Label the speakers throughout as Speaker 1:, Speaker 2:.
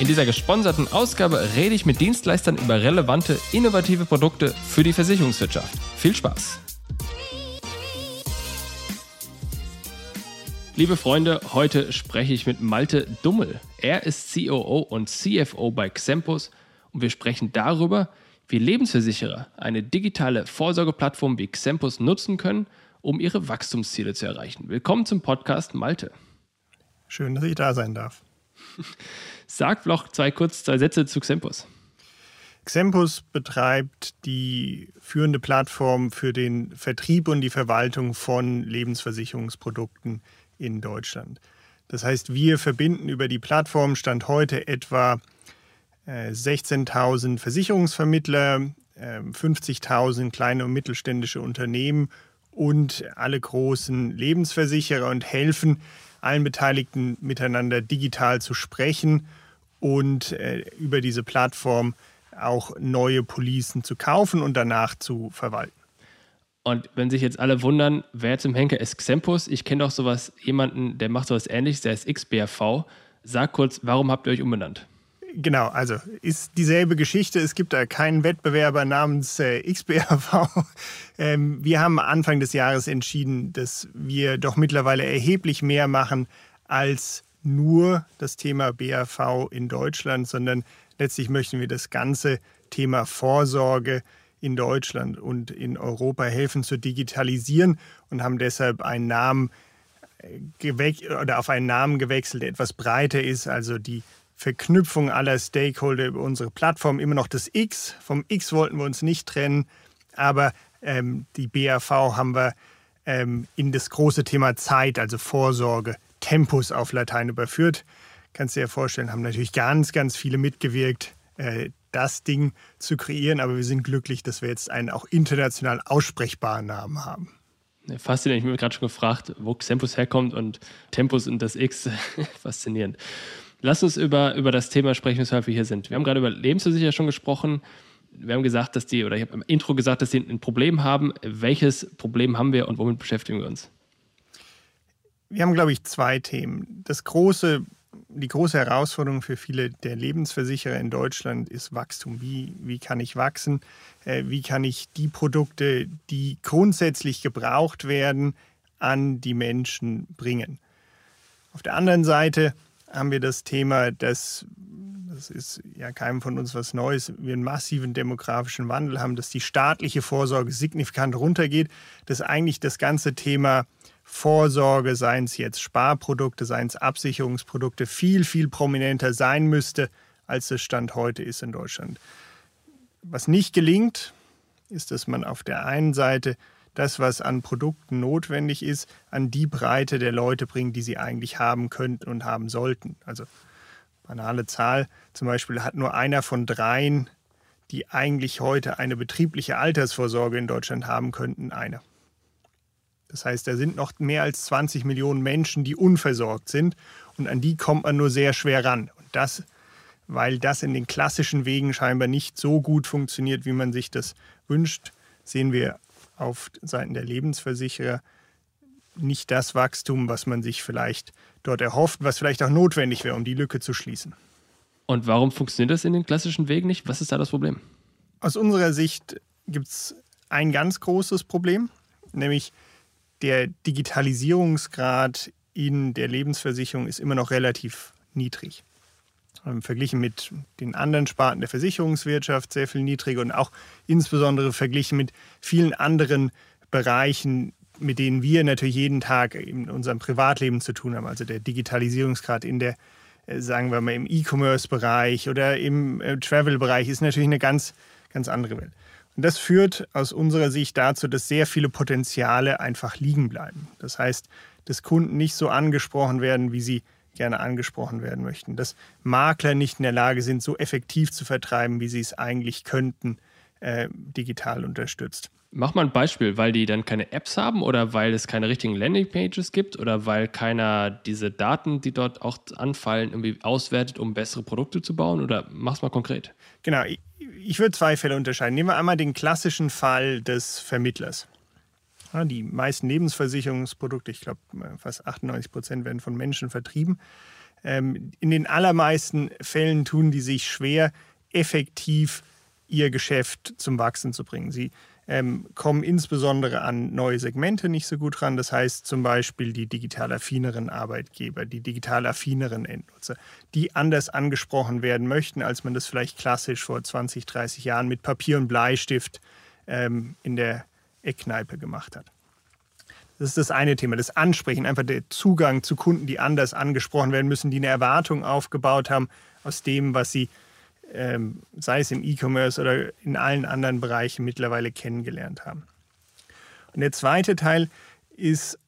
Speaker 1: In dieser gesponserten Ausgabe rede ich mit Dienstleistern über relevante, innovative Produkte für die Versicherungswirtschaft. Viel Spaß! Liebe Freunde, heute spreche ich mit Malte Dummel. Er ist COO und CFO bei Xempus und wir sprechen darüber, wie Lebensversicherer eine digitale Vorsorgeplattform wie Xempus nutzen können, um ihre Wachstumsziele zu erreichen. Willkommen zum Podcast Malte.
Speaker 2: Schön, dass ich da sein darf.
Speaker 1: Sag doch zwei kurz zwei Sätze zu Xempus.
Speaker 2: Xempus betreibt die führende Plattform für den Vertrieb und die Verwaltung von Lebensversicherungsprodukten in Deutschland. Das heißt, wir verbinden über die Plattform Stand heute etwa 16.000 äh, Versicherungsvermittler, 50.000 ähm, kleine und mittelständische Unternehmen und alle großen Lebensversicherer und helfen allen Beteiligten miteinander digital zu sprechen und äh, über diese Plattform auch neue Policen zu kaufen und danach zu verwalten.
Speaker 1: Und wenn sich jetzt alle wundern, wer zum Henker ist Xempus? Ich kenne doch sowas, jemanden, der macht sowas ähnliches, der ist XBRV. Sag kurz, warum habt ihr euch umbenannt?
Speaker 2: Genau, also ist dieselbe Geschichte. Es gibt da keinen Wettbewerber namens äh, XBRV. Ähm, wir haben Anfang des Jahres entschieden, dass wir doch mittlerweile erheblich mehr machen als nur das Thema BAV in Deutschland, sondern letztlich möchten wir das ganze Thema Vorsorge in Deutschland und in Europa helfen zu digitalisieren und haben deshalb einen Namen äh, oder auf einen Namen gewechselt, der etwas breiter ist, also die Verknüpfung aller Stakeholder über unsere Plattform. Immer noch das X. Vom X wollten wir uns nicht trennen, aber ähm, die BAV haben wir ähm, in das große Thema Zeit, also Vorsorge, Tempus auf Latein überführt. Kannst du dir vorstellen, haben natürlich ganz, ganz viele mitgewirkt, äh, das Ding zu kreieren, aber wir sind glücklich, dass wir jetzt einen auch international aussprechbaren Namen haben.
Speaker 1: Faszinierend. Ich habe mir gerade schon gefragt, wo Tempus herkommt und Tempus und das X. Faszinierend. Lass uns über, über das Thema sprechen, weshalb wir hier sind. Wir haben gerade über Lebensversicherer schon gesprochen. Wir haben gesagt, dass die, oder ich habe im Intro gesagt, dass sie ein Problem haben. Welches Problem haben wir und womit beschäftigen wir uns?
Speaker 2: Wir haben, glaube ich, zwei Themen. Das große, die große Herausforderung für viele der Lebensversicherer in Deutschland ist Wachstum. Wie, wie kann ich wachsen? Äh, wie kann ich die Produkte, die grundsätzlich gebraucht werden, an die Menschen bringen? Auf der anderen Seite haben wir das Thema, dass das ist ja keinem von uns was Neues, wir einen massiven demografischen Wandel haben, dass die staatliche Vorsorge signifikant runtergeht, dass eigentlich das ganze Thema Vorsorge, seien es jetzt Sparprodukte, seien es Absicherungsprodukte, viel, viel prominenter sein müsste, als es Stand heute ist in Deutschland. Was nicht gelingt, ist, dass man auf der einen Seite das, was an Produkten notwendig ist, an die Breite der Leute bringen, die sie eigentlich haben könnten und haben sollten. Also banale Zahl, zum Beispiel hat nur einer von dreien, die eigentlich heute eine betriebliche Altersvorsorge in Deutschland haben könnten, eine. Das heißt, da sind noch mehr als 20 Millionen Menschen, die unversorgt sind und an die kommt man nur sehr schwer ran. Und das, weil das in den klassischen Wegen scheinbar nicht so gut funktioniert, wie man sich das wünscht, sehen wir auf Seiten der Lebensversicherer nicht das Wachstum, was man sich vielleicht dort erhofft, was vielleicht auch notwendig wäre, um die Lücke zu schließen.
Speaker 1: Und warum funktioniert das in den klassischen Wegen nicht? Was ist da das Problem?
Speaker 2: Aus unserer Sicht gibt es ein ganz großes Problem, nämlich der Digitalisierungsgrad in der Lebensversicherung ist immer noch relativ niedrig. Ähm, verglichen mit den anderen Sparten der Versicherungswirtschaft sehr viel niedriger und auch insbesondere verglichen mit vielen anderen Bereichen, mit denen wir natürlich jeden Tag in unserem Privatleben zu tun haben. Also der Digitalisierungsgrad in der, äh, sagen wir mal, im E-Commerce-Bereich oder im äh, Travel-Bereich ist natürlich eine ganz, ganz andere Welt. Und das führt aus unserer Sicht dazu, dass sehr viele Potenziale einfach liegen bleiben. Das heißt, dass Kunden nicht so angesprochen werden, wie sie gerne angesprochen werden möchten. Dass Makler nicht in der Lage sind, so effektiv zu vertreiben, wie sie es eigentlich könnten, äh, digital unterstützt.
Speaker 1: Mach mal ein Beispiel, weil die dann keine Apps haben oder weil es keine richtigen Landingpages gibt oder weil keiner diese Daten, die dort auch anfallen, irgendwie auswertet, um bessere Produkte zu bauen? Oder mach's mal konkret.
Speaker 2: Genau, ich, ich würde zwei Fälle unterscheiden. Nehmen wir einmal den klassischen Fall des Vermittlers. Ja, die meisten Lebensversicherungsprodukte, ich glaube fast 98 Prozent, werden von Menschen vertrieben. Ähm, in den allermeisten Fällen tun die sich schwer, effektiv ihr Geschäft zum Wachsen zu bringen. Sie ähm, kommen insbesondere an neue Segmente nicht so gut ran. Das heißt zum Beispiel die digital affineren Arbeitgeber, die digital affineren Endnutzer, die anders angesprochen werden möchten, als man das vielleicht klassisch vor 20, 30 Jahren mit Papier und Bleistift ähm, in der Eckkneipe gemacht hat. Das ist das eine Thema, das Ansprechen, einfach der Zugang zu Kunden, die anders angesprochen werden müssen, die eine Erwartung aufgebaut haben aus dem, was sie ähm, sei es im E-Commerce oder in allen anderen Bereichen mittlerweile kennengelernt haben. Und der zweite Teil ist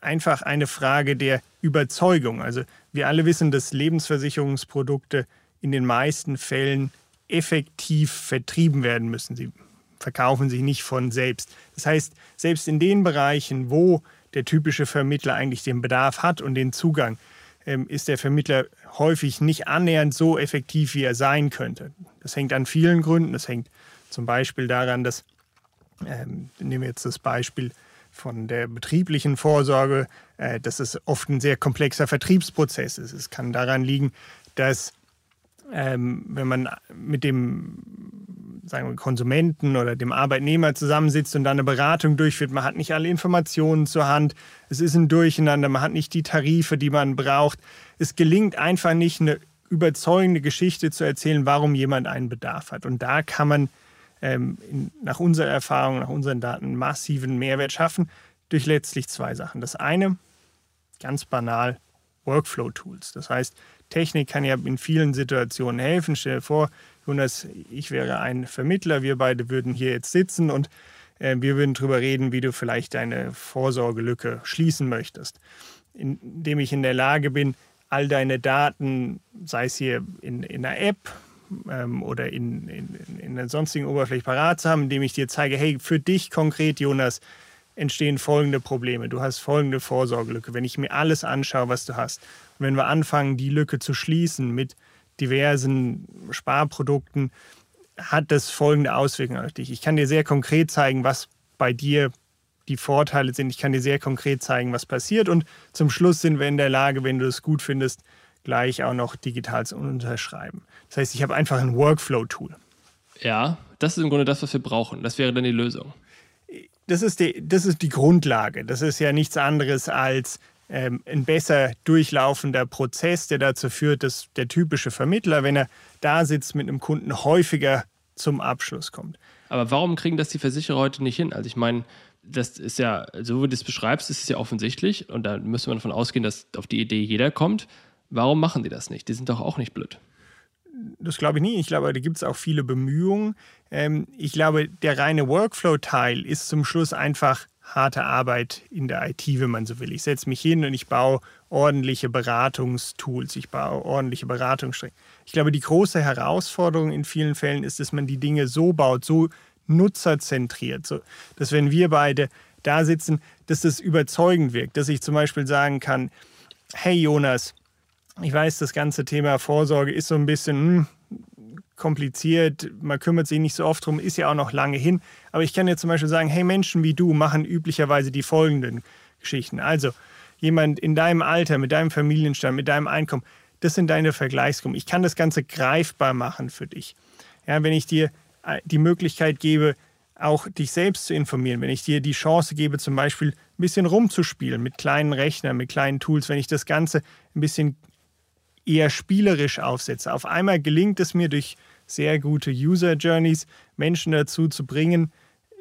Speaker 2: einfach eine Frage der Überzeugung. Also wir alle wissen, dass Lebensversicherungsprodukte in den meisten Fällen effektiv vertrieben werden müssen. Sie verkaufen sich nicht von selbst. Das heißt, selbst in den Bereichen, wo der typische Vermittler eigentlich den Bedarf hat und den Zugang, ähm, ist der Vermittler häufig nicht annähernd so effektiv, wie er sein könnte. Das hängt an vielen Gründen. Das hängt zum Beispiel daran, dass, ähm, nehmen wir jetzt das Beispiel von der betrieblichen Vorsorge, äh, dass es oft ein sehr komplexer Vertriebsprozess ist. Es kann daran liegen, dass ähm, wenn man mit dem sagen wir, Konsumenten oder dem Arbeitnehmer zusammensitzt und dann eine Beratung durchführt. Man hat nicht alle Informationen zur Hand. Es ist ein Durcheinander. Man hat nicht die Tarife, die man braucht. Es gelingt einfach nicht, eine überzeugende Geschichte zu erzählen, warum jemand einen Bedarf hat. Und da kann man ähm, nach unserer Erfahrung, nach unseren Daten massiven Mehrwert schaffen durch letztlich zwei Sachen. Das eine, ganz banal, Workflow-Tools. Das heißt, Technik kann ja in vielen Situationen helfen. Stell dir vor, Jonas, ich wäre ein Vermittler, wir beide würden hier jetzt sitzen und äh, wir würden darüber reden, wie du vielleicht deine Vorsorgelücke schließen möchtest. Indem ich in der Lage bin, all deine Daten, sei es hier in, in einer App ähm, oder in, in, in einer sonstigen Oberfläche parat zu haben, indem ich dir zeige, hey, für dich konkret, Jonas, entstehen folgende Probleme. Du hast folgende Vorsorgelücke. Wenn ich mir alles anschaue, was du hast, und wenn wir anfangen, die Lücke zu schließen mit diversen Sparprodukten, hat das folgende Auswirkungen auf dich. Ich kann dir sehr konkret zeigen, was bei dir die Vorteile sind. Ich kann dir sehr konkret zeigen, was passiert. Und zum Schluss sind wir in der Lage, wenn du es gut findest, gleich auch noch digital zu unterschreiben. Das heißt, ich habe einfach ein Workflow-Tool.
Speaker 1: Ja, das ist im Grunde das, was wir brauchen. Das wäre dann die Lösung.
Speaker 2: Das ist die, das ist die Grundlage. Das ist ja nichts anderes als ein besser durchlaufender Prozess, der dazu führt, dass der typische Vermittler, wenn er da sitzt mit einem Kunden, häufiger zum Abschluss kommt.
Speaker 1: Aber warum kriegen das die Versicherer heute nicht hin? Also ich meine, das ist ja, so wie du das beschreibst, ist es ja offensichtlich und da müsste man davon ausgehen, dass auf die Idee jeder kommt. Warum machen die das nicht? Die sind doch auch nicht blöd.
Speaker 2: Das glaube ich nie. Ich glaube, da gibt es auch viele Bemühungen. Ähm, ich glaube, der reine Workflow-Teil ist zum Schluss einfach harte Arbeit in der IT, wenn man so will. Ich setze mich hin und ich baue ordentliche Beratungstools, ich baue ordentliche Beratungsstrecken. Ich glaube, die große Herausforderung in vielen Fällen ist, dass man die Dinge so baut, so nutzerzentriert, so, dass wenn wir beide da sitzen, dass das überzeugend wirkt, dass ich zum Beispiel sagen kann, hey Jonas, ich weiß, das ganze Thema Vorsorge ist so ein bisschen, hm, kompliziert, man kümmert sich nicht so oft drum, ist ja auch noch lange hin. Aber ich kann dir zum Beispiel sagen, hey, Menschen wie du machen üblicherweise die folgenden Geschichten. Also jemand in deinem Alter, mit deinem Familienstand, mit deinem Einkommen, das sind deine Vergleichsgruppen. Ich kann das Ganze greifbar machen für dich. Ja, wenn ich dir äh, die Möglichkeit gebe, auch dich selbst zu informieren, wenn ich dir die Chance gebe, zum Beispiel ein bisschen rumzuspielen mit kleinen Rechnern, mit kleinen Tools, wenn ich das Ganze ein bisschen eher spielerisch aufsetze. Auf einmal gelingt es mir durch sehr gute User Journeys, Menschen dazu zu bringen,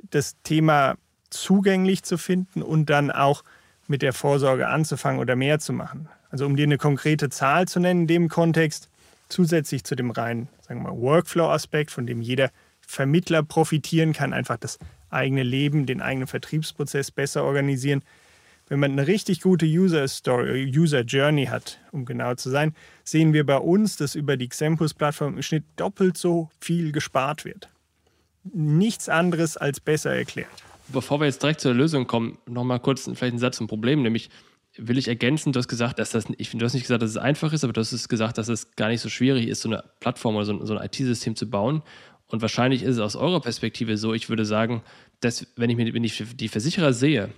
Speaker 2: das Thema zugänglich zu finden und dann auch mit der Vorsorge anzufangen oder mehr zu machen. Also um dir eine konkrete Zahl zu nennen in dem Kontext, zusätzlich zu dem reinen sagen wir mal, Workflow-Aspekt, von dem jeder Vermittler profitieren kann, einfach das eigene Leben, den eigenen Vertriebsprozess besser organisieren. Wenn man eine richtig gute User Story, User Journey hat, um genau zu sein, sehen wir bei uns, dass über die Xempus-Plattform im Schnitt doppelt so viel gespart wird. Nichts anderes als besser erklärt.
Speaker 1: Bevor wir jetzt direkt zur Lösung kommen, nochmal kurz vielleicht einen Satz zum Problem, nämlich will ich ergänzen, du hast gesagt, dass das, ich finde, du hast nicht gesagt, dass es einfach ist, aber du hast gesagt, dass es gar nicht so schwierig ist, so eine Plattform oder so, so ein IT-System zu bauen. Und wahrscheinlich ist es aus eurer Perspektive so, ich würde sagen, dass wenn ich mir wenn ich die Versicherer sehe,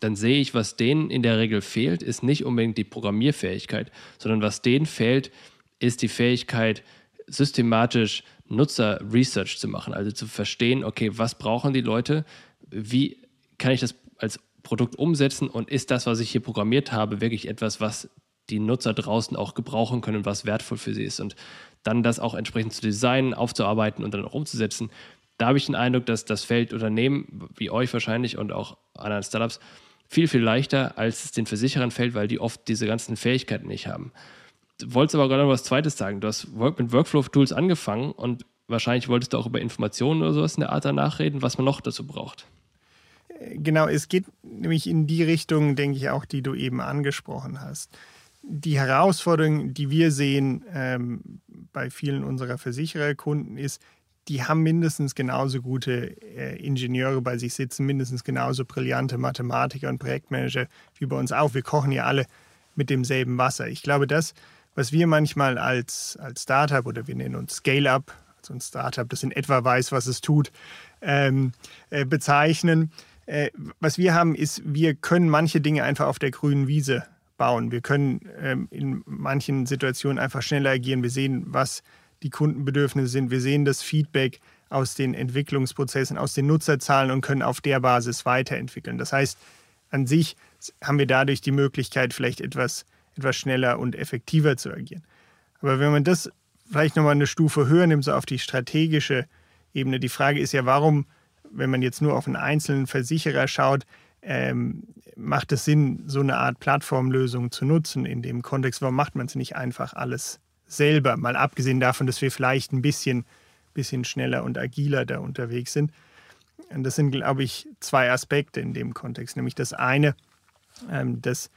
Speaker 1: dann sehe ich, was denen in der Regel fehlt, ist nicht unbedingt die Programmierfähigkeit, sondern was denen fehlt, ist die Fähigkeit, systematisch Nutzer-Research zu machen, also zu verstehen, okay, was brauchen die Leute, wie kann ich das als Produkt umsetzen und ist das, was ich hier programmiert habe, wirklich etwas, was die Nutzer draußen auch gebrauchen können, was wertvoll für sie ist. Und dann das auch entsprechend zu designen, aufzuarbeiten und dann auch umzusetzen. Da habe ich den Eindruck, dass das Feld Unternehmen, wie euch wahrscheinlich und auch anderen Startups, viel, viel leichter, als es den Versicherern fällt, weil die oft diese ganzen Fähigkeiten nicht haben. Du wolltest aber gerade noch was Zweites sagen. Du hast mit Workflow-Tools angefangen und wahrscheinlich wolltest du auch über Informationen oder sowas in der Art danach reden, was man noch dazu braucht.
Speaker 2: Genau, es geht nämlich in die Richtung, denke ich, auch, die du eben angesprochen hast. Die Herausforderung, die wir sehen ähm, bei vielen unserer Versichererkunden, ist, die haben mindestens genauso gute äh, Ingenieure bei sich sitzen, mindestens genauso brillante Mathematiker und Projektmanager wie bei uns auch. Wir kochen ja alle mit demselben Wasser. Ich glaube, das, was wir manchmal als, als Startup oder wir nennen uns Scale-up, also ein Startup, das in etwa weiß, was es tut, ähm, äh, bezeichnen. Äh, was wir haben, ist, wir können manche Dinge einfach auf der grünen Wiese bauen. Wir können ähm, in manchen Situationen einfach schneller agieren. Wir sehen, was die Kundenbedürfnisse sind. Wir sehen das Feedback aus den Entwicklungsprozessen, aus den Nutzerzahlen und können auf der Basis weiterentwickeln. Das heißt, an sich haben wir dadurch die Möglichkeit, vielleicht etwas, etwas schneller und effektiver zu agieren. Aber wenn man das vielleicht nochmal eine Stufe höher nimmt, so auf die strategische Ebene, die Frage ist ja, warum, wenn man jetzt nur auf einen einzelnen Versicherer schaut, ähm, macht es Sinn, so eine Art Plattformlösung zu nutzen in dem Kontext? Warum macht man es nicht einfach alles selber, mal abgesehen davon, dass wir vielleicht ein bisschen, bisschen schneller und agiler da unterwegs sind. Und das sind, glaube ich, zwei Aspekte in dem Kontext. Nämlich das eine, ähm, dass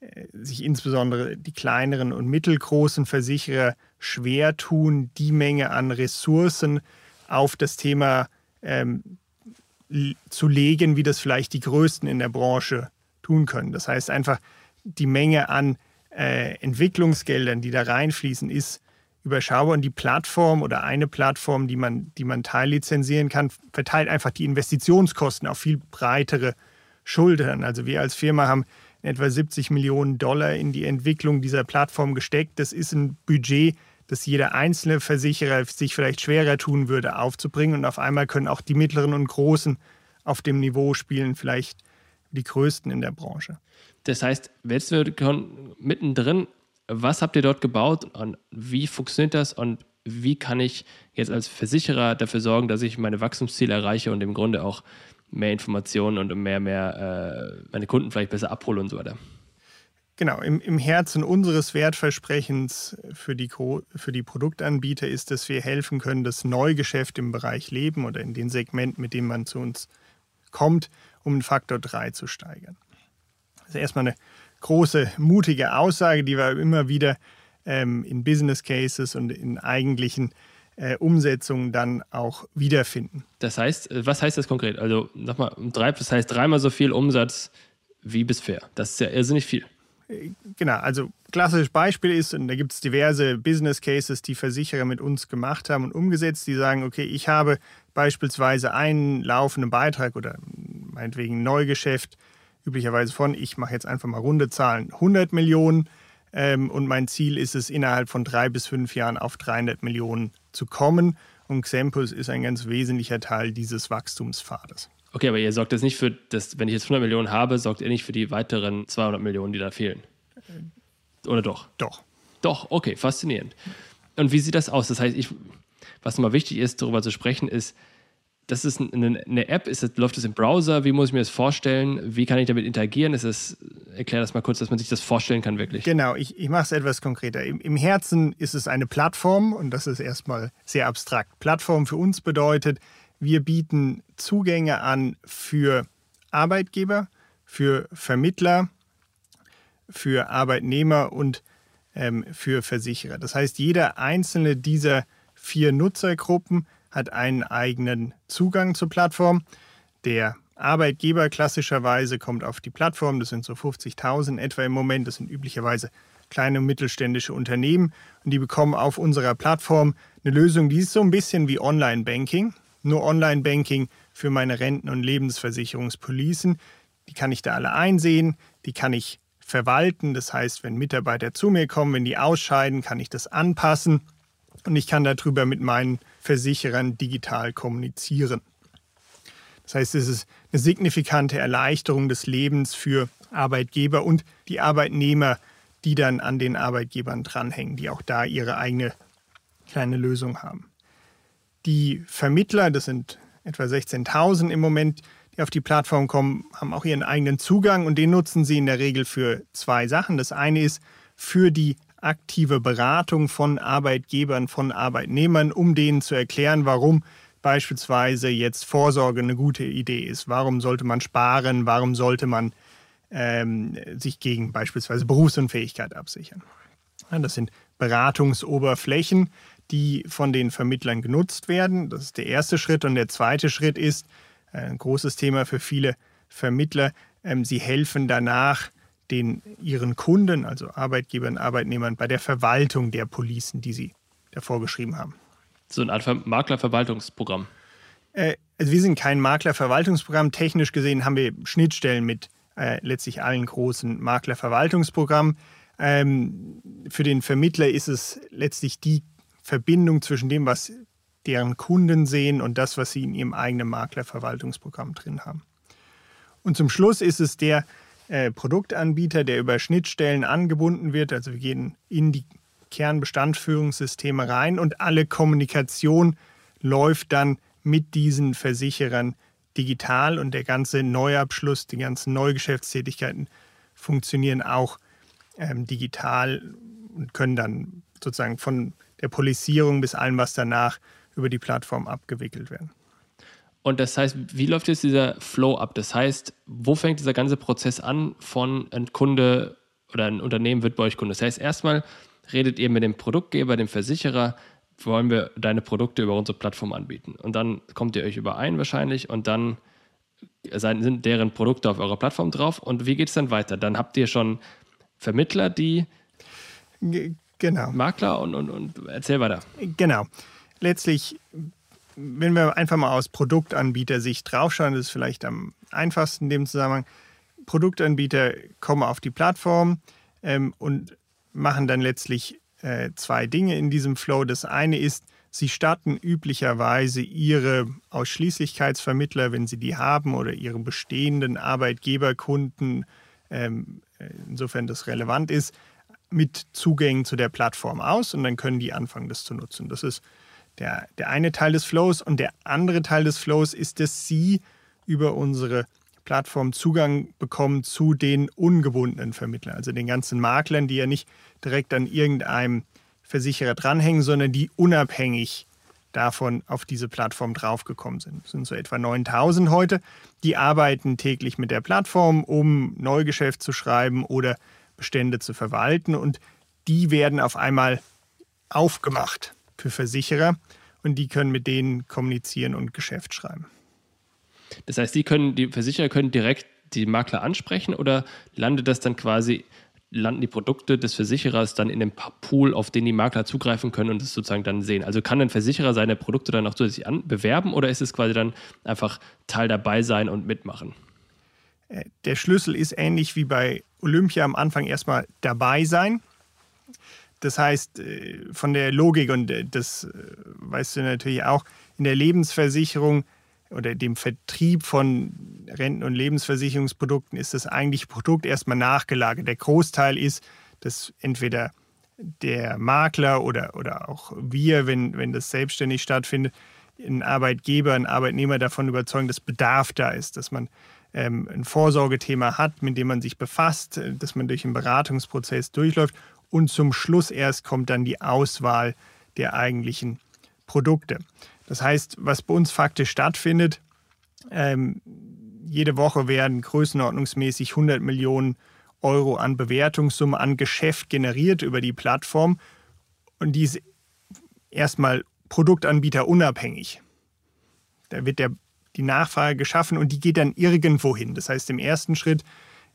Speaker 2: äh, sich insbesondere die kleineren und mittelgroßen Versicherer schwer tun, die Menge an Ressourcen auf das Thema ähm, zu legen, wie das vielleicht die Größten in der Branche tun können. Das heißt einfach, die Menge an äh, Entwicklungsgeldern, die da reinfließen, ist überschaubar. Und die Plattform oder eine Plattform, die man, die man teillizenzieren kann, verteilt einfach die Investitionskosten auf viel breitere Schultern. Also wir als Firma haben etwa 70 Millionen Dollar in die Entwicklung dieser Plattform gesteckt. Das ist ein Budget, das jeder einzelne Versicherer sich vielleicht schwerer tun würde, aufzubringen. Und auf einmal können auch die mittleren und großen auf dem Niveau spielen, vielleicht die größten in der Branche.
Speaker 1: Das heißt, jetzt wir mittendrin, was habt ihr dort gebaut und wie funktioniert das und wie kann ich jetzt als Versicherer dafür sorgen, dass ich meine Wachstumsziele erreiche und im Grunde auch mehr Informationen und mehr, mehr äh, meine Kunden vielleicht besser abhole und so weiter?
Speaker 2: Genau, im, im Herzen unseres Wertversprechens für die, für die Produktanbieter ist, dass wir helfen können, das Neugeschäft im Bereich Leben oder in den Segmenten, mit denen man zu uns kommt, um einen Faktor 3 zu steigern. Das ist erstmal eine große, mutige Aussage, die wir immer wieder ähm, in Business Cases und in eigentlichen äh, Umsetzungen dann auch wiederfinden.
Speaker 1: Das heißt, äh, was heißt das konkret? Also nochmal, das heißt dreimal so viel Umsatz wie bisher. Das ist ja irrsinnig viel.
Speaker 2: Äh, genau, also klassisches Beispiel ist, und da gibt es diverse Business Cases, die Versicherer mit uns gemacht haben und umgesetzt, die sagen, okay, ich habe beispielsweise einen laufenden Beitrag oder meinetwegen Neugeschäft üblicherweise von, ich mache jetzt einfach mal runde Zahlen, 100 Millionen ähm, und mein Ziel ist es, innerhalb von drei bis fünf Jahren auf 300 Millionen zu kommen. Und Xempus ist ein ganz wesentlicher Teil dieses Wachstumspfades.
Speaker 1: Okay, aber ihr sorgt jetzt nicht für das, wenn ich jetzt 100 Millionen habe, sorgt ihr nicht für die weiteren 200 Millionen, die da fehlen? Oder doch?
Speaker 2: Doch.
Speaker 1: Doch, okay, faszinierend. Und wie sieht das aus? Das heißt, ich, was nochmal wichtig ist, darüber zu sprechen, ist, das ist eine, eine App, ist das, läuft das im Browser? Wie muss ich mir das vorstellen? Wie kann ich damit interagieren? Ist das, erklär das mal kurz, dass man sich das vorstellen kann, wirklich.
Speaker 2: Genau, ich, ich mache es etwas konkreter. Im, Im Herzen ist es eine Plattform und das ist erstmal sehr abstrakt. Plattform für uns bedeutet, wir bieten Zugänge an für Arbeitgeber, für Vermittler, für Arbeitnehmer und ähm, für Versicherer. Das heißt, jeder einzelne dieser vier Nutzergruppen hat einen eigenen Zugang zur Plattform. Der Arbeitgeber klassischerweise kommt auf die Plattform, das sind so 50.000 etwa im Moment, das sind üblicherweise kleine und mittelständische Unternehmen. Und die bekommen auf unserer Plattform eine Lösung, die ist so ein bisschen wie Online-Banking, nur Online-Banking für meine Renten- und Lebensversicherungspolicen. Die kann ich da alle einsehen, die kann ich verwalten, das heißt, wenn Mitarbeiter zu mir kommen, wenn die ausscheiden, kann ich das anpassen und ich kann darüber mit meinen Versicherern digital kommunizieren. Das heißt, es ist eine signifikante Erleichterung des Lebens für Arbeitgeber und die Arbeitnehmer, die dann an den Arbeitgebern dranhängen, die auch da ihre eigene kleine Lösung haben. Die Vermittler, das sind etwa 16.000 im Moment, die auf die Plattform kommen, haben auch ihren eigenen Zugang und den nutzen sie in der Regel für zwei Sachen. Das eine ist für die aktive Beratung von Arbeitgebern, von Arbeitnehmern, um denen zu erklären, warum beispielsweise jetzt Vorsorge eine gute Idee ist. Warum sollte man sparen? Warum sollte man ähm, sich gegen beispielsweise Berufsunfähigkeit absichern? Ja, das sind Beratungsoberflächen, die von den Vermittlern genutzt werden. Das ist der erste Schritt. Und der zweite Schritt ist, äh, ein großes Thema für viele Vermittler, ähm, sie helfen danach, den ihren Kunden, also Arbeitgebern, Arbeitnehmern, bei der Verwaltung der Policen, die sie davor geschrieben haben.
Speaker 1: So eine Art Maklerverwaltungsprogramm.
Speaker 2: Äh, also wir sind kein Maklerverwaltungsprogramm. Technisch gesehen haben wir Schnittstellen mit äh, letztlich allen großen Maklerverwaltungsprogrammen. Ähm, für den Vermittler ist es letztlich die Verbindung zwischen dem, was deren Kunden sehen und das, was sie in ihrem eigenen Maklerverwaltungsprogramm drin haben. Und zum Schluss ist es der äh, Produktanbieter, der über Schnittstellen angebunden wird. Also wir gehen in die Kernbestandführungssysteme rein und alle Kommunikation läuft dann mit diesen Versicherern digital und der ganze Neuabschluss, die ganzen Neugeschäftstätigkeiten funktionieren auch ähm, digital und können dann sozusagen von der Polisierung bis allem, was danach über die Plattform abgewickelt werden.
Speaker 1: Und das heißt, wie läuft jetzt dieser Flow ab? Das heißt, wo fängt dieser ganze Prozess an von ein Kunde oder ein Unternehmen wird bei euch Kunde? Das heißt, erstmal redet ihr mit dem Produktgeber, dem Versicherer, wollen wir deine Produkte über unsere Plattform anbieten. Und dann kommt ihr euch überein wahrscheinlich und dann sind deren Produkte auf eurer Plattform drauf. Und wie geht es dann weiter? Dann habt ihr schon Vermittler, die
Speaker 2: genau.
Speaker 1: Makler und, und, und erzähl weiter.
Speaker 2: Genau. Letztlich wenn wir einfach mal aus Produktanbieter-Sicht draufschauen, das ist vielleicht am einfachsten in dem Zusammenhang. Produktanbieter kommen auf die Plattform ähm, und machen dann letztlich äh, zwei Dinge in diesem Flow. Das eine ist, sie statten üblicherweise ihre Ausschließlichkeitsvermittler, wenn sie die haben, oder ihre bestehenden Arbeitgeberkunden, ähm, insofern das relevant ist, mit Zugängen zu der Plattform aus und dann können die anfangen, das zu nutzen. Das ist der, der eine Teil des Flows und der andere Teil des Flows ist, dass Sie über unsere Plattform Zugang bekommen zu den ungebundenen Vermittlern, also den ganzen Maklern, die ja nicht direkt an irgendeinem Versicherer dranhängen, sondern die unabhängig davon auf diese Plattform draufgekommen sind. Das sind so etwa 9000 heute. Die arbeiten täglich mit der Plattform, um Neugeschäft zu schreiben oder Bestände zu verwalten und die werden auf einmal aufgemacht für Versicherer und die können mit denen kommunizieren und Geschäft schreiben.
Speaker 1: Das heißt, die können, die Versicherer können direkt die Makler ansprechen oder landet das dann quasi, landen die Produkte des Versicherers dann in dem Pool, auf den die Makler zugreifen können und es sozusagen dann sehen? Also kann ein Versicherer seine Produkte dann auch zusätzlich an, bewerben oder ist es quasi dann einfach Teil dabei sein und mitmachen?
Speaker 2: Äh, der Schlüssel ist ähnlich wie bei Olympia am Anfang erstmal dabei sein. Das heißt, äh, von der Logik, und äh, das äh, weißt du natürlich auch, in der Lebensversicherung oder dem Vertrieb von Renten- und Lebensversicherungsprodukten ist das eigentliche Produkt erstmal nachgelagert. Der Großteil ist, dass entweder der Makler oder, oder auch wir, wenn, wenn das selbstständig stattfindet, einen Arbeitgeber, einen Arbeitnehmer davon überzeugen, dass Bedarf da ist, dass man ähm, ein Vorsorgethema hat, mit dem man sich befasst, dass man durch einen Beratungsprozess durchläuft und zum Schluss erst kommt dann die Auswahl der eigentlichen Produkte. Das heißt, was bei uns faktisch stattfindet, ähm, jede Woche werden größenordnungsmäßig 100 Millionen Euro an Bewertungssumme, an Geschäft generiert über die Plattform. Und die ist erstmal Produktanbieter unabhängig. Da wird der, die Nachfrage geschaffen und die geht dann irgendwo hin. Das heißt, im ersten Schritt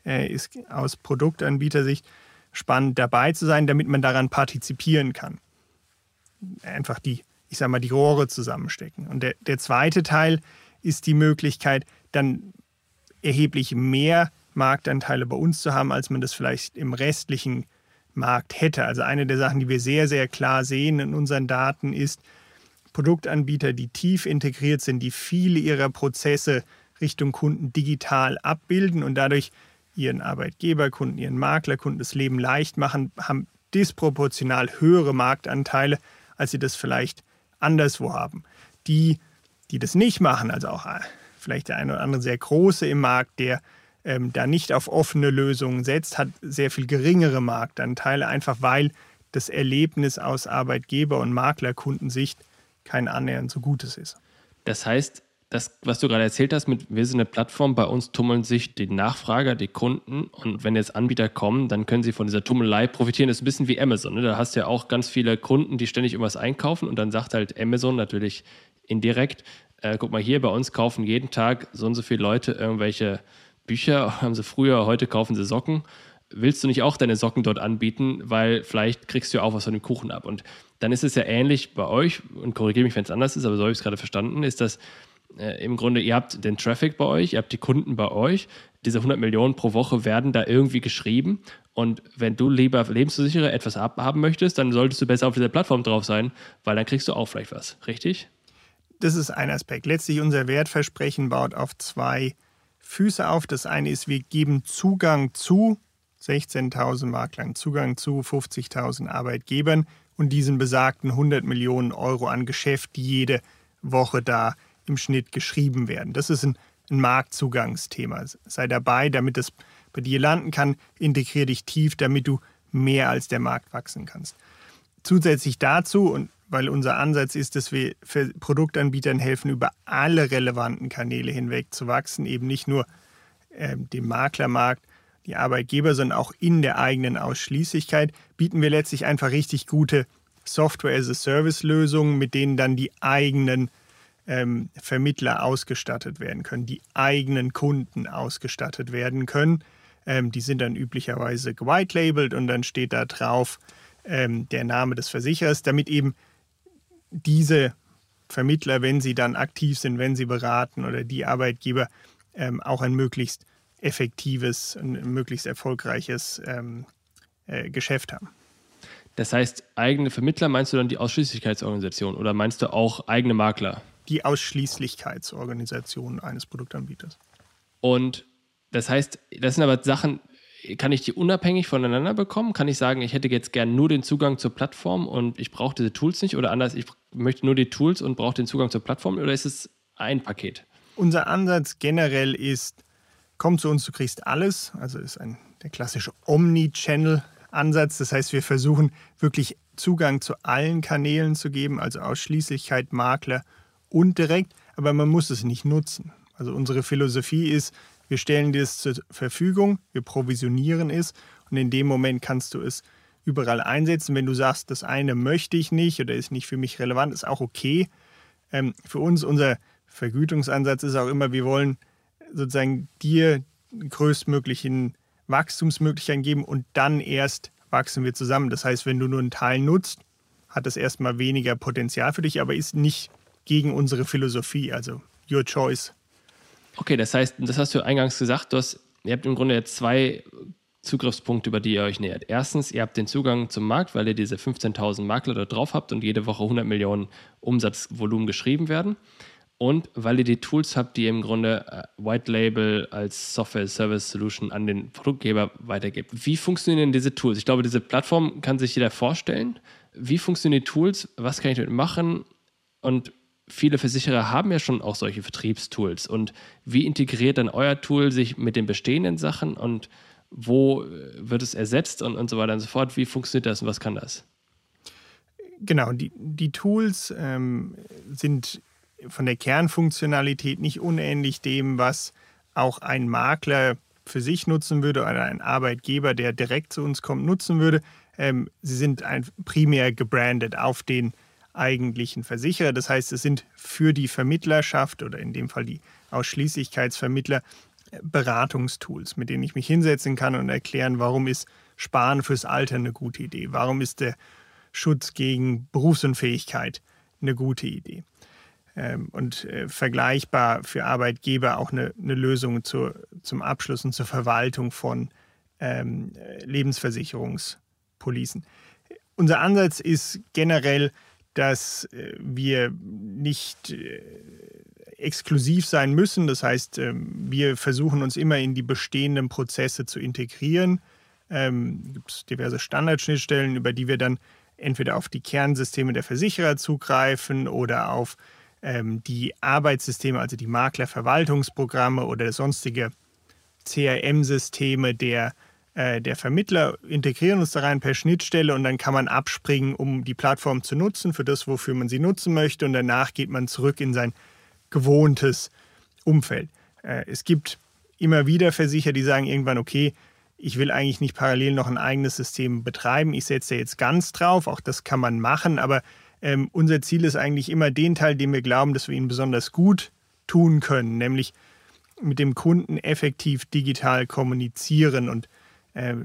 Speaker 2: äh, ist aus Produktanbietersicht spannend dabei zu sein, damit man daran partizipieren kann. Einfach die, ich sage mal, die Rohre zusammenstecken. Und der, der zweite Teil ist die Möglichkeit, dann erheblich mehr Marktanteile bei uns zu haben, als man das vielleicht im restlichen Markt hätte. Also eine der Sachen, die wir sehr, sehr klar sehen in unseren Daten ist, Produktanbieter, die tief integriert sind, die viele ihrer Prozesse Richtung Kunden digital abbilden und dadurch ihren Arbeitgeberkunden, ihren Maklerkunden das Leben leicht machen, haben disproportional höhere Marktanteile, als sie das vielleicht anderswo haben. Die, die das nicht machen, also auch äh, vielleicht der eine oder andere sehr große im Markt, der ähm, da nicht auf offene Lösungen setzt, hat sehr viel geringere Marktanteile, einfach weil das Erlebnis aus Arbeitgeber- und Maklerkundensicht kein annähernd so gutes ist.
Speaker 1: Das heißt, das, was du gerade erzählt hast, mit wir sind eine Plattform, bei uns tummeln sich die Nachfrager, die Kunden und wenn jetzt Anbieter kommen, dann können sie von dieser Tummelei profitieren. Das ist ein bisschen wie Amazon. Ne? Da hast du ja auch ganz viele Kunden, die ständig irgendwas einkaufen und dann sagt halt Amazon natürlich indirekt, äh, guck mal hier, bei uns kaufen jeden Tag so und so viele Leute irgendwelche Bücher, haben sie früher, heute kaufen sie Socken. Willst du nicht auch deine Socken dort anbieten, weil vielleicht kriegst du ja auch was von dem Kuchen ab. Und dann ist es ja ähnlich bei euch, und korrigiere mich, wenn es anders ist, aber so habe ich es gerade verstanden, ist das, äh, im Grunde, ihr habt den Traffic bei euch, ihr habt die Kunden bei euch. Diese 100 Millionen pro Woche werden da irgendwie geschrieben. Und wenn du lieber lebensversichere etwas abhaben möchtest, dann solltest du besser auf dieser Plattform drauf sein, weil dann kriegst du auch vielleicht was. Richtig?
Speaker 2: Das ist ein Aspekt. Letztlich unser Wertversprechen baut auf zwei Füße auf. Das eine ist, wir geben Zugang zu 16.000 Maklern, Zugang zu 50.000 Arbeitgebern und diesen besagten 100 Millionen Euro an Geschäft, die jede Woche da im Schnitt geschrieben werden. Das ist ein, ein Marktzugangsthema. Sei dabei, damit es bei dir landen kann. Integriere dich tief, damit du mehr als der Markt wachsen kannst. Zusätzlich dazu, und weil unser Ansatz ist, dass wir Produktanbietern helfen, über alle relevanten Kanäle hinweg zu wachsen, eben nicht nur äh, dem Maklermarkt, die Arbeitgeber, sondern auch in der eigenen Ausschließlichkeit, bieten wir letztlich einfach richtig gute Software-as-a-Service-Lösungen, mit denen dann die eigenen ähm, Vermittler ausgestattet werden können, die eigenen Kunden ausgestattet werden können. Ähm, die sind dann üblicherweise gewitelabelt und dann steht da drauf ähm, der Name des Versicherers, damit eben diese Vermittler, wenn sie dann aktiv sind, wenn sie beraten oder die Arbeitgeber ähm, auch ein möglichst effektives, ein möglichst erfolgreiches ähm, äh, Geschäft haben.
Speaker 1: Das heißt, eigene Vermittler meinst du dann die Ausschließlichkeitsorganisation oder meinst du auch eigene Makler?
Speaker 2: Die Ausschließlichkeitsorganisation eines Produktanbieters.
Speaker 1: Und das heißt, das sind aber Sachen, kann ich die unabhängig voneinander bekommen? Kann ich sagen, ich hätte jetzt gern nur den Zugang zur Plattform und ich brauche diese Tools nicht? Oder anders, ich möchte nur die Tools und brauche den Zugang zur Plattform? Oder ist es ein Paket?
Speaker 2: Unser Ansatz generell ist, komm zu uns, du kriegst alles. Also ist ein, der klassische Omni-Channel-Ansatz. Das heißt, wir versuchen wirklich Zugang zu allen Kanälen zu geben, also Ausschließlichkeit, Makler und direkt. Aber man muss es nicht nutzen. Also unsere Philosophie ist, wir stellen dir es zur Verfügung, wir provisionieren es und in dem Moment kannst du es überall einsetzen. Wenn du sagst, das eine möchte ich nicht oder ist nicht für mich relevant, ist auch okay. Ähm, für uns, unser Vergütungsansatz ist auch immer, wir wollen sozusagen dir größtmöglichen Wachstumsmöglichkeiten geben und dann erst wachsen wir zusammen. Das heißt, wenn du nur einen Teil nutzt, hat das erstmal weniger Potenzial für dich, aber ist nicht gegen unsere Philosophie. Also your choice.
Speaker 1: Okay, das heißt, das hast du eingangs gesagt, du hast, ihr habt im Grunde jetzt zwei Zugriffspunkte, über die ihr euch nähert. Erstens, ihr habt den Zugang zum Markt, weil ihr diese 15.000 Makler da drauf habt und jede Woche 100 Millionen Umsatzvolumen geschrieben werden. Und weil ihr die Tools habt, die ihr im Grunde äh, White Label als Software Service Solution an den Produktgeber weitergibt. Wie funktionieren denn diese Tools? Ich glaube, diese Plattform kann sich jeder vorstellen. Wie funktionieren die Tools? Was kann ich damit machen? Und viele Versicherer haben ja schon auch solche Vertriebstools. Und wie integriert dann euer Tool sich mit den bestehenden Sachen und wo wird es ersetzt und, und so weiter und so fort? Wie funktioniert das und was kann das?
Speaker 2: Genau, die, die Tools ähm, sind von der Kernfunktionalität nicht unähnlich dem, was auch ein Makler für sich nutzen würde oder ein Arbeitgeber, der direkt zu uns kommt, nutzen würde. Ähm, sie sind ein, primär gebrandet auf den eigentlichen Versicherer. Das heißt, es sind für die Vermittlerschaft oder in dem Fall die Ausschließlichkeitsvermittler äh, Beratungstools, mit denen ich mich hinsetzen kann und erklären, warum ist Sparen fürs Alter eine gute Idee, warum ist der Schutz gegen Berufsunfähigkeit eine gute Idee. Ähm, und äh, vergleichbar für Arbeitgeber auch eine, eine Lösung zur, zum Abschluss und zur Verwaltung von ähm, Lebensversicherungspolicen. Unser Ansatz ist generell, dass äh, wir nicht äh, exklusiv sein müssen. Das heißt, ähm, wir versuchen uns immer in die bestehenden Prozesse zu integrieren. Ähm, gibt es diverse Standardschnittstellen, über die wir dann entweder auf die Kernsysteme der Versicherer zugreifen oder auf ähm, die Arbeitssysteme, also die Maklerverwaltungsprogramme oder sonstige CRM-Systeme der der Vermittler integrieren uns da rein per Schnittstelle und dann kann man abspringen, um die Plattform zu nutzen für das, wofür man sie nutzen möchte. Und danach geht man zurück in sein gewohntes Umfeld. Äh, es gibt immer wieder Versicherer, die sagen irgendwann, okay, ich will eigentlich nicht parallel noch ein eigenes System betreiben, ich setze jetzt ganz drauf, auch das kann man machen, aber ähm, unser Ziel ist eigentlich immer den Teil, den wir glauben, dass wir ihn besonders gut tun können, nämlich mit dem Kunden effektiv digital kommunizieren und äh,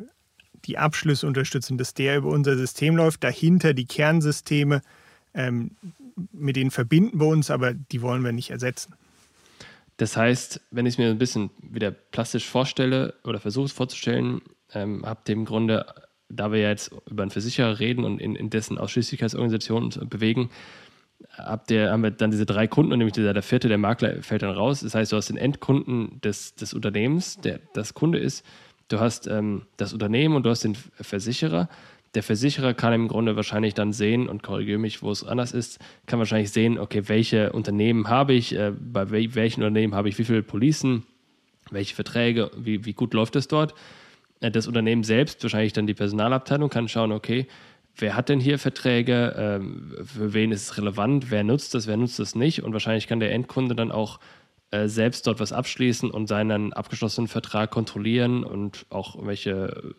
Speaker 2: die Abschlüsse unterstützen, dass der über unser System läuft. Dahinter die Kernsysteme, ähm, mit denen verbinden wir uns, aber die wollen wir nicht ersetzen.
Speaker 1: Das heißt, wenn ich es mir ein bisschen wieder plastisch vorstelle oder versuche es vorzustellen, ähm, habt ihr im Grunde, da wir ja jetzt über einen Versicherer reden und in, in dessen Ausschließlichkeitsorganisation bewegen, habt ihr, haben wir dann diese drei Kunden und nämlich dieser, der vierte, der Makler, fällt dann raus. Das heißt, du hast den Endkunden des, des Unternehmens, der das Kunde ist, Du hast ähm, das Unternehmen und du hast den Versicherer. Der Versicherer kann im Grunde wahrscheinlich dann sehen, und korrigiere mich, wo es anders ist, kann wahrscheinlich sehen, okay, welche Unternehmen habe ich, äh, bei wel welchen Unternehmen habe ich wie viele Policen, welche Verträge, wie, wie gut läuft es dort. Äh, das Unternehmen selbst, wahrscheinlich dann die Personalabteilung, kann schauen, okay, wer hat denn hier Verträge, ähm, für wen ist es relevant, wer nutzt das, wer nutzt das nicht. Und wahrscheinlich kann der Endkunde dann auch äh, selbst dort was abschließen und seinen abgeschlossenen Vertrag kontrollieren und auch welche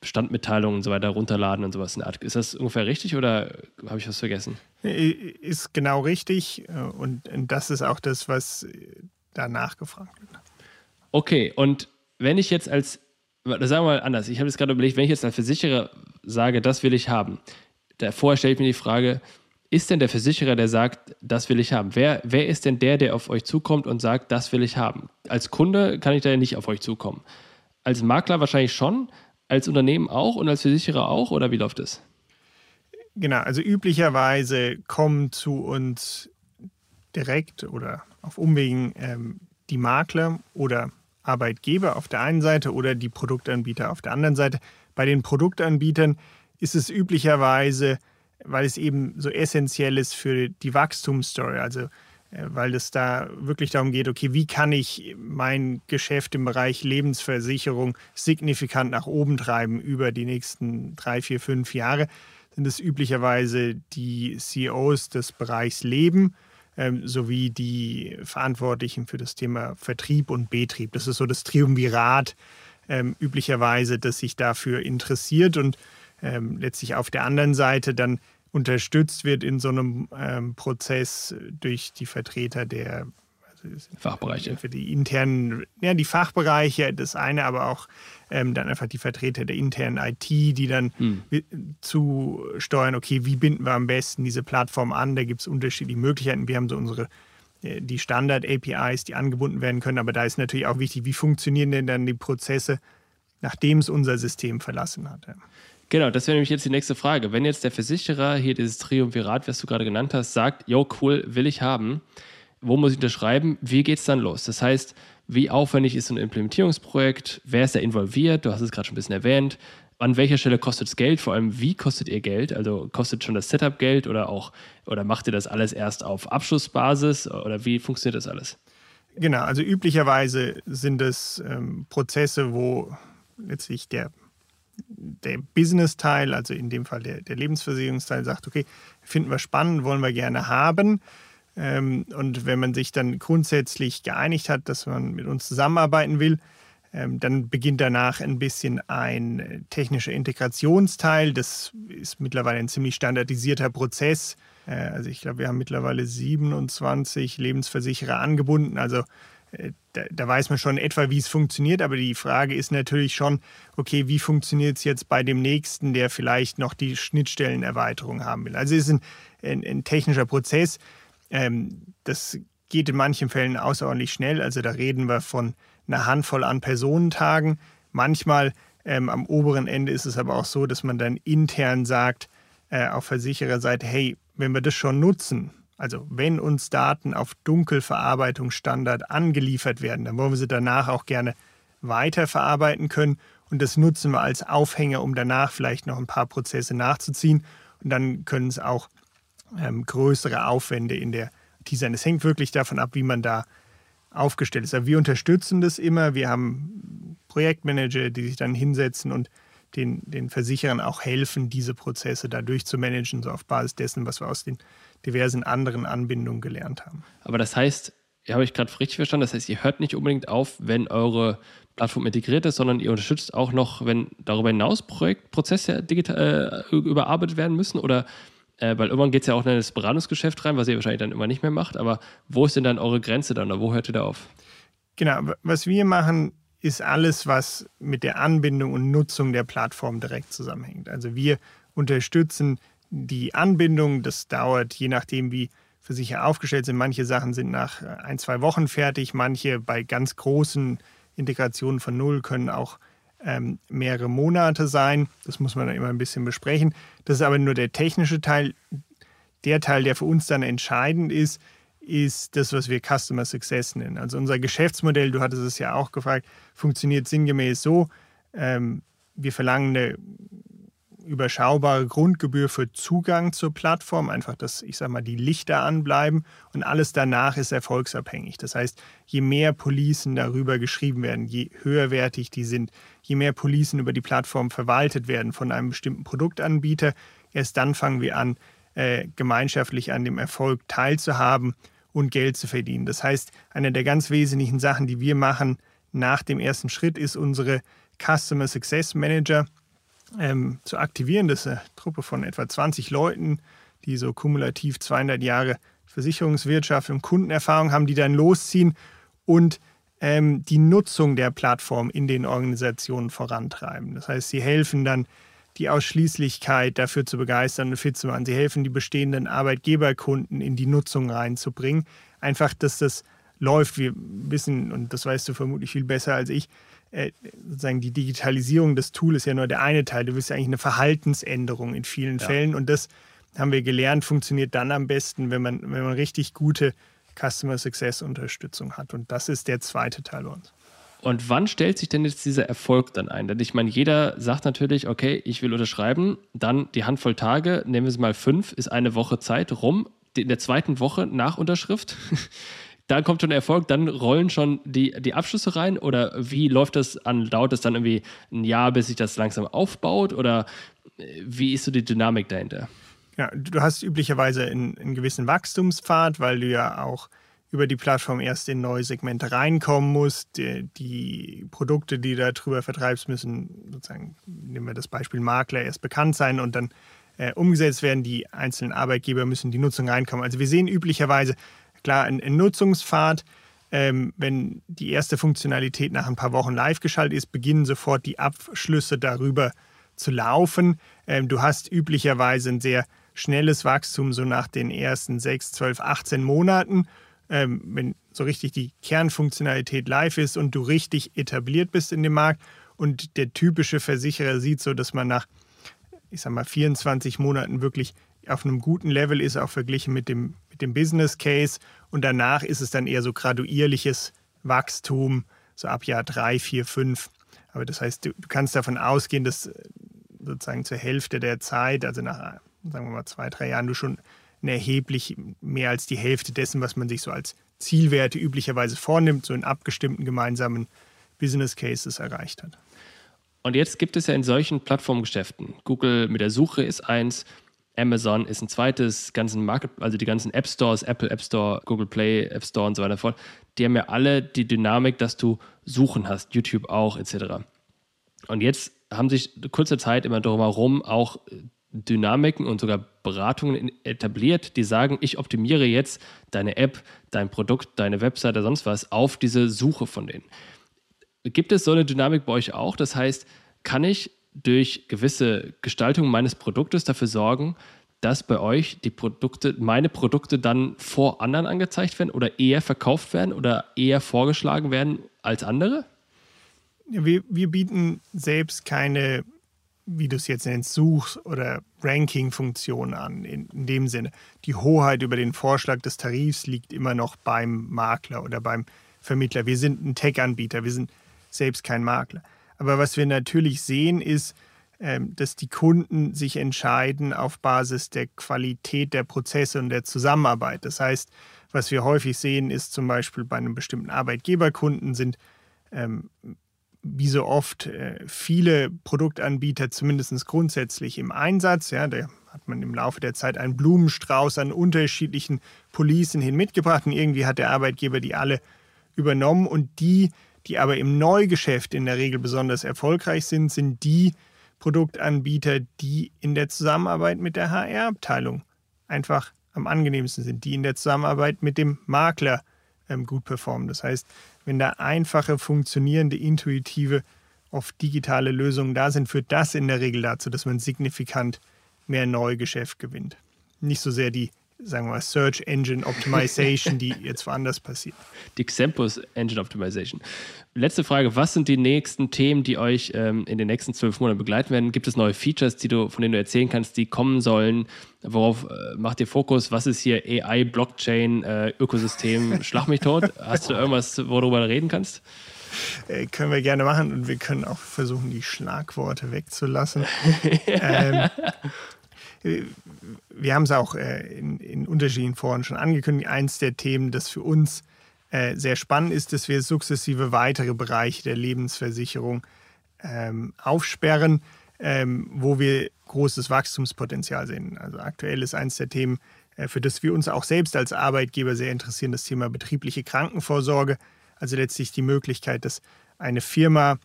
Speaker 1: Bestandmitteilungen und so weiter runterladen und sowas in der Art. Ist das ungefähr richtig oder habe ich was vergessen?
Speaker 2: Ist genau richtig äh, und das ist auch das, was da nachgefragt wird.
Speaker 1: Okay, und wenn ich jetzt als, sagen wir mal anders, ich habe jetzt gerade überlegt, wenn ich jetzt als Versicherer sage, das will ich haben, vorher stelle ich mir die Frage, ist denn der Versicherer, der sagt, das will ich haben? Wer, wer ist denn der, der auf euch zukommt und sagt, das will ich haben? Als Kunde kann ich da ja nicht auf euch zukommen. Als Makler wahrscheinlich schon, als Unternehmen auch und als Versicherer auch oder wie läuft es?
Speaker 2: Genau, also üblicherweise kommen zu uns direkt oder auf Umwegen ähm, die Makler oder Arbeitgeber auf der einen Seite oder die Produktanbieter auf der anderen Seite. Bei den Produktanbietern ist es üblicherweise weil es eben so essentiell ist für die Wachstumsstory. Also äh, weil es da wirklich darum geht, okay, wie kann ich mein Geschäft im Bereich Lebensversicherung signifikant nach oben treiben über die nächsten drei, vier, fünf Jahre, sind es üblicherweise die CEOs des Bereichs Leben ähm, sowie die Verantwortlichen für das Thema Vertrieb und Betrieb. Das ist so das Triumvirat ähm, üblicherweise, das sich dafür interessiert und ähm, letztlich auf der anderen Seite dann unterstützt wird in so einem ähm, Prozess durch die Vertreter der
Speaker 1: also Fachbereiche.
Speaker 2: Für die internen, ja, die Fachbereiche, das eine, aber auch ähm, dann einfach die Vertreter der internen IT, die dann hm. zu steuern, okay, wie binden wir am besten diese Plattform an? Da gibt es unterschiedliche Möglichkeiten. Wir haben so unsere äh, die Standard-APIs, die angebunden werden können, aber da ist natürlich auch wichtig, wie funktionieren denn dann die Prozesse, nachdem es unser System verlassen hat.
Speaker 1: Genau, das wäre nämlich jetzt die nächste Frage. Wenn jetzt der Versicherer hier dieses Triumvirat, was du gerade genannt hast, sagt, jo, cool, will ich haben, wo muss ich unterschreiben? Wie geht es dann los? Das heißt, wie aufwendig ist so ein Implementierungsprojekt? Wer ist da involviert? Du hast es gerade schon ein bisschen erwähnt. an welcher Stelle kostet es Geld? Vor allem, wie kostet ihr Geld? Also kostet schon das Setup Geld oder auch, oder macht ihr das alles erst auf Abschlussbasis oder wie funktioniert das alles?
Speaker 2: Genau, also üblicherweise sind es ähm, Prozesse, wo letztlich der, der Business-Teil, also in dem Fall der, der Lebensversicherungsteil, sagt, okay, finden wir spannend, wollen wir gerne haben. Ähm, und wenn man sich dann grundsätzlich geeinigt hat, dass man mit uns zusammenarbeiten will, ähm, dann beginnt danach ein bisschen ein äh, technischer Integrationsteil. Das ist mittlerweile ein ziemlich standardisierter Prozess. Äh, also ich glaube, wir haben mittlerweile 27 Lebensversicherer angebunden. Also da, da, weiß man schon etwa, wie es funktioniert. Aber die Frage ist natürlich schon, okay, wie funktioniert es jetzt bei dem Nächsten, der vielleicht noch die Schnittstellenerweiterung haben will? Also es ist ein, ein, ein technischer Prozess. Ähm, das geht in manchen Fällen außerordentlich schnell. Also da reden wir von einer Handvoll an Personentagen. Manchmal ähm, am oberen Ende ist es aber auch so, dass man dann intern sagt, äh, auf Versichererseite, hey, wenn wir das schon nutzen, also wenn uns Daten auf Dunkelverarbeitungsstandard angeliefert werden, dann wollen wir sie danach auch gerne weiterverarbeiten können. Und das nutzen wir als Aufhänger, um danach vielleicht noch ein paar Prozesse nachzuziehen. Und dann können es auch ähm, größere Aufwände in der IT sein. Es hängt wirklich davon ab, wie man da aufgestellt ist. Aber wir unterstützen das immer. Wir haben Projektmanager, die sich dann hinsetzen und den, den Versicherern auch helfen, diese Prozesse da durchzumanagen, so auf Basis dessen, was wir aus den diversen anderen Anbindungen gelernt haben.
Speaker 1: Aber das heißt, habe ich gerade richtig verstanden, das heißt, ihr hört nicht unbedingt auf, wenn eure Plattform integriert ist, sondern ihr unterstützt auch noch, wenn darüber hinaus Projektprozesse digital, äh, überarbeitet werden müssen? Oder äh, weil irgendwann geht es ja auch in das Beratungsgeschäft rein, was ihr wahrscheinlich dann immer nicht mehr macht. Aber wo ist denn dann eure Grenze dann? Oder wo hört ihr da auf?
Speaker 2: Genau, was wir machen, ist alles, was mit der Anbindung und Nutzung der Plattform direkt zusammenhängt. Also wir unterstützen die Anbindung. Das dauert je nachdem, wie Versicherer aufgestellt sind. Manche Sachen sind nach äh, ein, zwei Wochen fertig. Manche bei ganz großen Integrationen von Null können auch ähm, mehrere Monate sein. Das muss man dann immer ein bisschen besprechen. Das ist aber nur der technische Teil. Der Teil, der für uns dann entscheidend ist, ist das, was wir Customer Success nennen. Also unser Geschäftsmodell, du hattest es ja auch gefragt, funktioniert sinngemäß so, ähm, wir verlangen eine überschaubare Grundgebühr für Zugang zur Plattform, einfach, dass, ich sage mal, die Lichter anbleiben und alles danach ist erfolgsabhängig. Das heißt, je mehr Policen darüber geschrieben werden, je höherwertig die sind, je mehr Policen über die Plattform verwaltet werden von einem bestimmten Produktanbieter, erst dann fangen wir an, äh, gemeinschaftlich an dem Erfolg teilzuhaben und Geld zu verdienen. Das heißt, eine der ganz wesentlichen Sachen, die wir machen nach dem ersten Schritt, ist unsere Customer Success Manager ähm, zu aktivieren. Das ist eine Truppe von etwa 20 Leuten, die so kumulativ 200 Jahre Versicherungswirtschaft und Kundenerfahrung haben, die dann losziehen und ähm, die Nutzung der Plattform in den Organisationen vorantreiben. Das heißt, sie helfen dann, die Ausschließlichkeit dafür zu begeistern und fit zu machen. Sie helfen, die bestehenden Arbeitgeberkunden in die Nutzung reinzubringen. Einfach, dass das läuft. Wir wissen, und das weißt du vermutlich viel besser als ich, äh, sozusagen die Digitalisierung des Tools ist ja nur der eine Teil. Du willst ja eigentlich eine Verhaltensänderung in vielen ja. Fällen. Und das haben wir gelernt, funktioniert dann am besten, wenn man, wenn man richtig gute Customer Success Unterstützung hat. Und das ist der zweite Teil bei uns.
Speaker 1: Und wann stellt sich denn jetzt dieser Erfolg dann ein? Denn ich meine, jeder sagt natürlich, okay, ich will unterschreiben, dann die Handvoll Tage, nehmen wir es mal fünf, ist eine Woche Zeit rum. In der zweiten Woche nach Unterschrift da kommt schon Erfolg, dann rollen schon die, die Abschlüsse rein oder wie läuft das an? Dauert es dann irgendwie ein Jahr, bis sich das langsam aufbaut oder äh, wie ist so die Dynamik dahinter?
Speaker 2: Ja, du hast üblicherweise einen, einen gewissen Wachstumspfad, weil du ja auch über die Plattform erst in neue Segmente reinkommen musst. Die, die, Produkte, die du darüber vertreibst, müssen sozusagen, nehmen wir das Beispiel Makler, erst bekannt sein und dann äh, umgesetzt werden. Die einzelnen Arbeitgeber müssen die Nutzung reinkommen. Also wir sehen üblicherweise Klar, ein, ein Nutzungspfad, ähm, wenn die erste Funktionalität nach ein paar Wochen live geschaltet ist, beginnen sofort die Abschlüsse darüber zu laufen. Ähm, du hast üblicherweise ein sehr schnelles Wachstum, so nach den ersten 6, 12, 18 Monaten. Ähm, wenn so richtig die Kernfunktionalität live ist und du richtig etabliert bist in dem Markt. Und der typische Versicherer sieht so, dass man nach, ich sag mal, 24 Monaten wirklich auf einem guten Level ist, auch verglichen mit dem, mit dem Business Case. Und danach ist es dann eher so graduierliches Wachstum, so ab Jahr drei, vier, fünf. Aber das heißt, du, du kannst davon ausgehen, dass sozusagen zur Hälfte der Zeit, also nach, sagen wir mal, zwei, drei Jahren, du schon erheblich mehr als die Hälfte dessen, was man sich so als Zielwerte üblicherweise vornimmt, so in abgestimmten gemeinsamen Business Cases erreicht hat.
Speaker 1: Und jetzt gibt es ja in solchen Plattformgeschäften, Google mit der Suche ist eins, Amazon ist ein zweites, ganzen Market, also die ganzen App Stores, Apple App Store, Google Play App Store und so weiter fort, die haben ja alle die Dynamik, dass du Suchen hast, YouTube auch etc. Und jetzt haben sich kurze Zeit immer drumherum auch Dynamiken und sogar Beratungen etabliert, die sagen, ich optimiere jetzt deine App, dein Produkt, deine Webseite, sonst was auf diese Suche von denen. Gibt es so eine Dynamik bei euch auch? Das heißt, kann ich durch gewisse Gestaltung meines Produktes dafür sorgen, dass bei euch die Produkte, meine Produkte dann vor anderen angezeigt werden oder eher verkauft werden oder eher vorgeschlagen werden als andere?
Speaker 2: Wir, wir bieten selbst keine, wie du es jetzt nennst, Such- oder Ranking-Funktion an, in, in dem Sinne. Die Hoheit über den Vorschlag des Tarifs liegt immer noch beim Makler oder beim Vermittler. Wir sind ein Tech-Anbieter, wir sind selbst kein Makler. Aber was wir natürlich sehen, ist, ähm, dass die Kunden sich entscheiden auf Basis der Qualität der Prozesse und der Zusammenarbeit. Das heißt, was wir häufig sehen, ist zum Beispiel bei einem bestimmten Arbeitgeberkunden sind ähm, wie so oft äh, viele Produktanbieter zumindest grundsätzlich im Einsatz. Ja, da hat man im Laufe der Zeit einen Blumenstrauß an unterschiedlichen Policen hin mitgebracht und irgendwie hat der Arbeitgeber die alle übernommen und die die aber im Neugeschäft in der Regel besonders erfolgreich sind, sind die Produktanbieter, die in der Zusammenarbeit mit der HR-Abteilung einfach am angenehmsten sind, die in der Zusammenarbeit mit dem Makler ähm, gut performen. Das heißt, wenn da einfache, funktionierende, intuitive, oft digitale Lösungen da sind, führt das in der Regel dazu, dass man signifikant mehr Neugeschäft gewinnt. Nicht so sehr die sagen wir mal, Search Engine Optimization, die jetzt woanders passiert.
Speaker 1: Die Xempus Engine Optimization. Letzte Frage: Was sind die nächsten Themen, die euch ähm, in den nächsten zwölf Monaten begleiten werden? Gibt es neue Features, die du, von denen du erzählen kannst, die kommen sollen? Worauf äh, macht ihr Fokus? Was ist hier AI, Blockchain, äh, Ökosystem? Schlag mich tot. Hast du irgendwas, worüber du reden kannst?
Speaker 2: Äh, können wir gerne machen und wir können auch versuchen, die Schlagworte wegzulassen. ähm, wir haben es auch äh, in, in, unterschiedlichen Foren schon angekündigt. Eins der Themen, das für uns äh, sehr spannend ist, dass wir sukzessive weitere Bereiche der Lebensversicherung ähm, aufsperren, ähm, wo wir großes Wachstumspotenzial sehen. Also aktuell ist eins der Themen, äh, für das wir uns auch selbst als Arbeitgeber sehr interessieren, das Thema betriebliche Krankenvorsorge. Also letztlich die Möglichkeit, dass eine Firma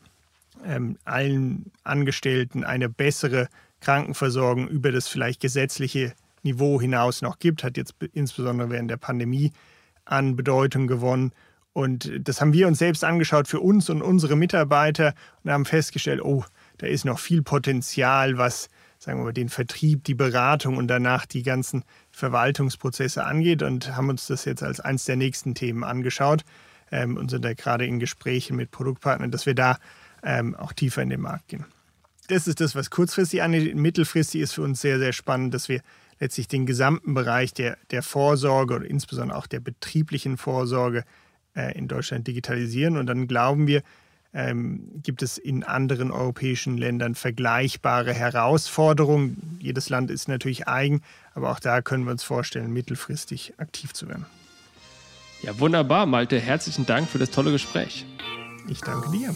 Speaker 2: ähm, allen Angestellten eine bessere Krankenversorgung über das vielleicht gesetzliche Niveau hinaus noch gibt, hat jetzt insbesondere während der Pandemie an Bedeutung gewonnen. Und das haben wir uns selbst angeschaut für uns und unsere Mitarbeiter und haben festgestellt, oh, da ist noch viel Potenzial, was sagen wir mal, den Vertrieb, die Beratung und danach die ganzen Verwaltungsprozesse angeht und haben uns das jetzt als eines der nächsten Themen angeschaut ähm, und sind da gerade in Gesprächen mit Produktpartnern, dass wir da ähm, auch tiefer in den Markt gehen das ist das, was kurzfristig angeht. Mittelfristig ist für uns sehr, sehr spannend, dass wir letztlich den gesamten Bereich der, der Vorsorge oder insbesondere auch der betrieblichen Vorsorge äh, in Deutschland digitalisieren. Und dann glauben wir, ähm, gibt es in anderen europäischen Ländern vergleichbare Herausforderungen. Jedes Land ist natürlich eigen, aber auch da können wir uns vorstellen, mittelfristig aktiv zu werden.
Speaker 1: Ja, wunderbar, Malte. Herzlichen Dank für das tolle Gespräch.
Speaker 2: Ich danke dir.